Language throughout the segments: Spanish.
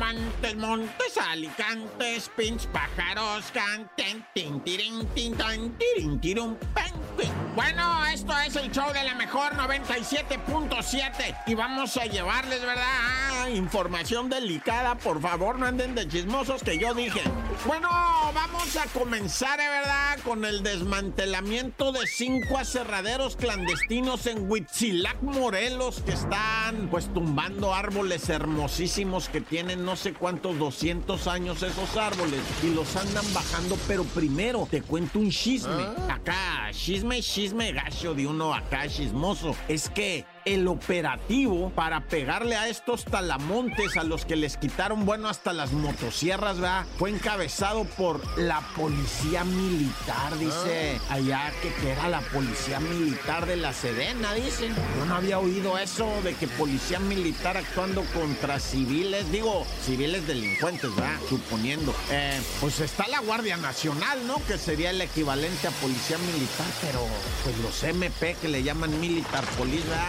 Montes, montes, alicantes, pinch, pájaros, canten, tin, tirin, tin, tan, tirin, tirum, pan, pin. Bueno, esto es el show de la mejor 97.7 y vamos a llevarles, ¿verdad? Ah, información delicada, por favor, no anden de chismosos que yo dije. Bueno, vamos a comenzar, ¿eh, ¿verdad? Con el desmantelamiento de cinco aserraderos clandestinos en Huitzilac, Morelos, que están pues tumbando árboles hermosísimos que tienen no sé cuántos 200 años esos árboles y los andan bajando, pero primero te cuento un chisme. Acá, chisme, chisme gacho de uno acá chismoso. Es que el operativo para pegarle a estos talamontes a los que les quitaron, bueno, hasta las motosierras, ¿verdad? Fue encabezado por la policía militar, dice allá que, que era la policía militar de la Sedena, dicen. Yo no había oído eso de que policía militar actuando contra civiles, digo, civiles delincuentes, ¿verdad? Suponiendo. Eh, pues está la Guardia Nacional, ¿no? Que sería el equivalente a policía militar, pero pues los MP que le llaman militar police, ¿verdad?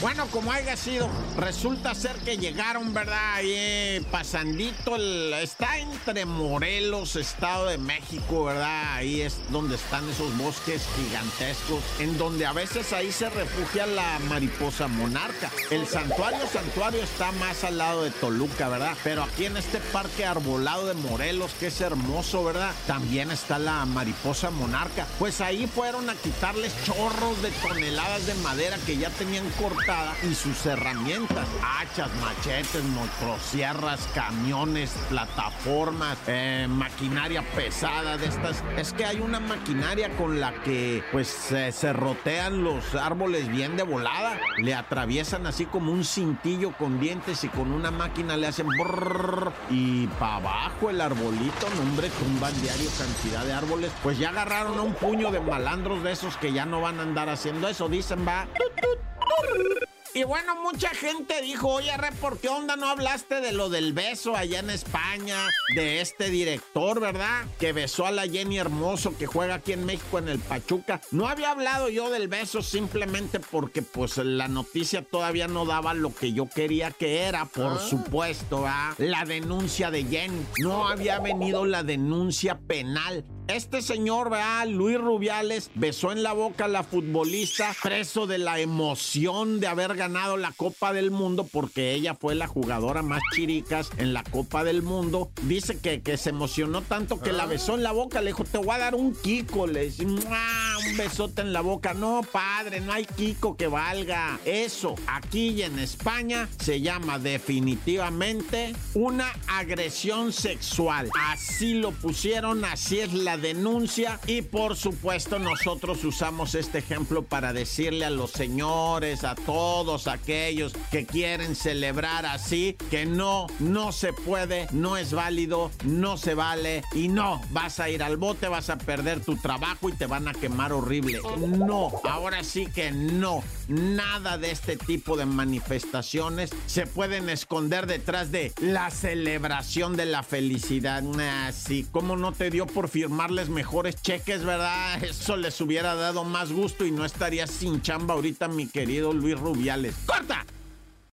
Bueno, como haya sido, resulta ser que llegaron, ¿verdad? Ahí pasandito, el- está entre Morelos, Estado de México, ¿verdad? Ahí es donde están esos bosques gigantescos, en donde a veces ahí se refugia la mariposa monarca. El santuario, santuario está más al lado de Toluca, ¿verdad? Pero aquí en este parque arbolado de Morelos, que es hermoso, ¿verdad? También está la mariposa monarca. Pues ahí fueron a quitarles chorros de toneladas de madera que ya tenían y sus herramientas, hachas, machetes, motosierras, camiones, plataformas, eh, maquinaria pesada de estas. Es que hay una maquinaria con la que pues se serrotean los árboles bien de volada, le atraviesan así como un cintillo con dientes y con una máquina le hacen brrrr, y para abajo el arbolito, no hombre, tumban diario cantidad de árboles. Pues ya agarraron a un puño de malandros de esos que ya no van a andar haciendo eso, dicen, va. Y bueno, mucha gente dijo, oye, Re, ¿por qué onda no hablaste de lo del beso allá en España? De este director, ¿verdad? Que besó a la Jenny Hermoso que juega aquí en México en el Pachuca. No había hablado yo del beso simplemente porque pues la noticia todavía no daba lo que yo quería que era, por supuesto, ¿verdad? La denuncia de Jenny. No había venido la denuncia penal. Este señor, ¿verdad? Luis Rubiales besó en la boca a la futbolista, preso de la emoción de haber ganado la Copa del Mundo, porque ella fue la jugadora más chiricas en la Copa del Mundo. Dice que, que se emocionó tanto que la besó en la boca. Le dijo, te voy a dar un Kiko. Le dice, "Mua", un besote en la boca. No, padre, no hay Kiko que valga. Eso, aquí en España, se llama definitivamente una agresión sexual. Así lo pusieron, así es la denuncia y por supuesto nosotros usamos este ejemplo para decirle a los señores, a todos aquellos que quieren celebrar así, que no, no se puede, no es válido, no se vale y no, vas a ir al bote, vas a perder tu trabajo y te van a quemar horrible. No, ahora sí que no, nada de este tipo de manifestaciones se pueden esconder detrás de la celebración de la felicidad. Así como no te dio por firmarles mejores cheques, ¿verdad? Eso les hubiera dado más gusto y no estaría sin chamba ahorita mi querido Luis Rubiales. ¡Corta!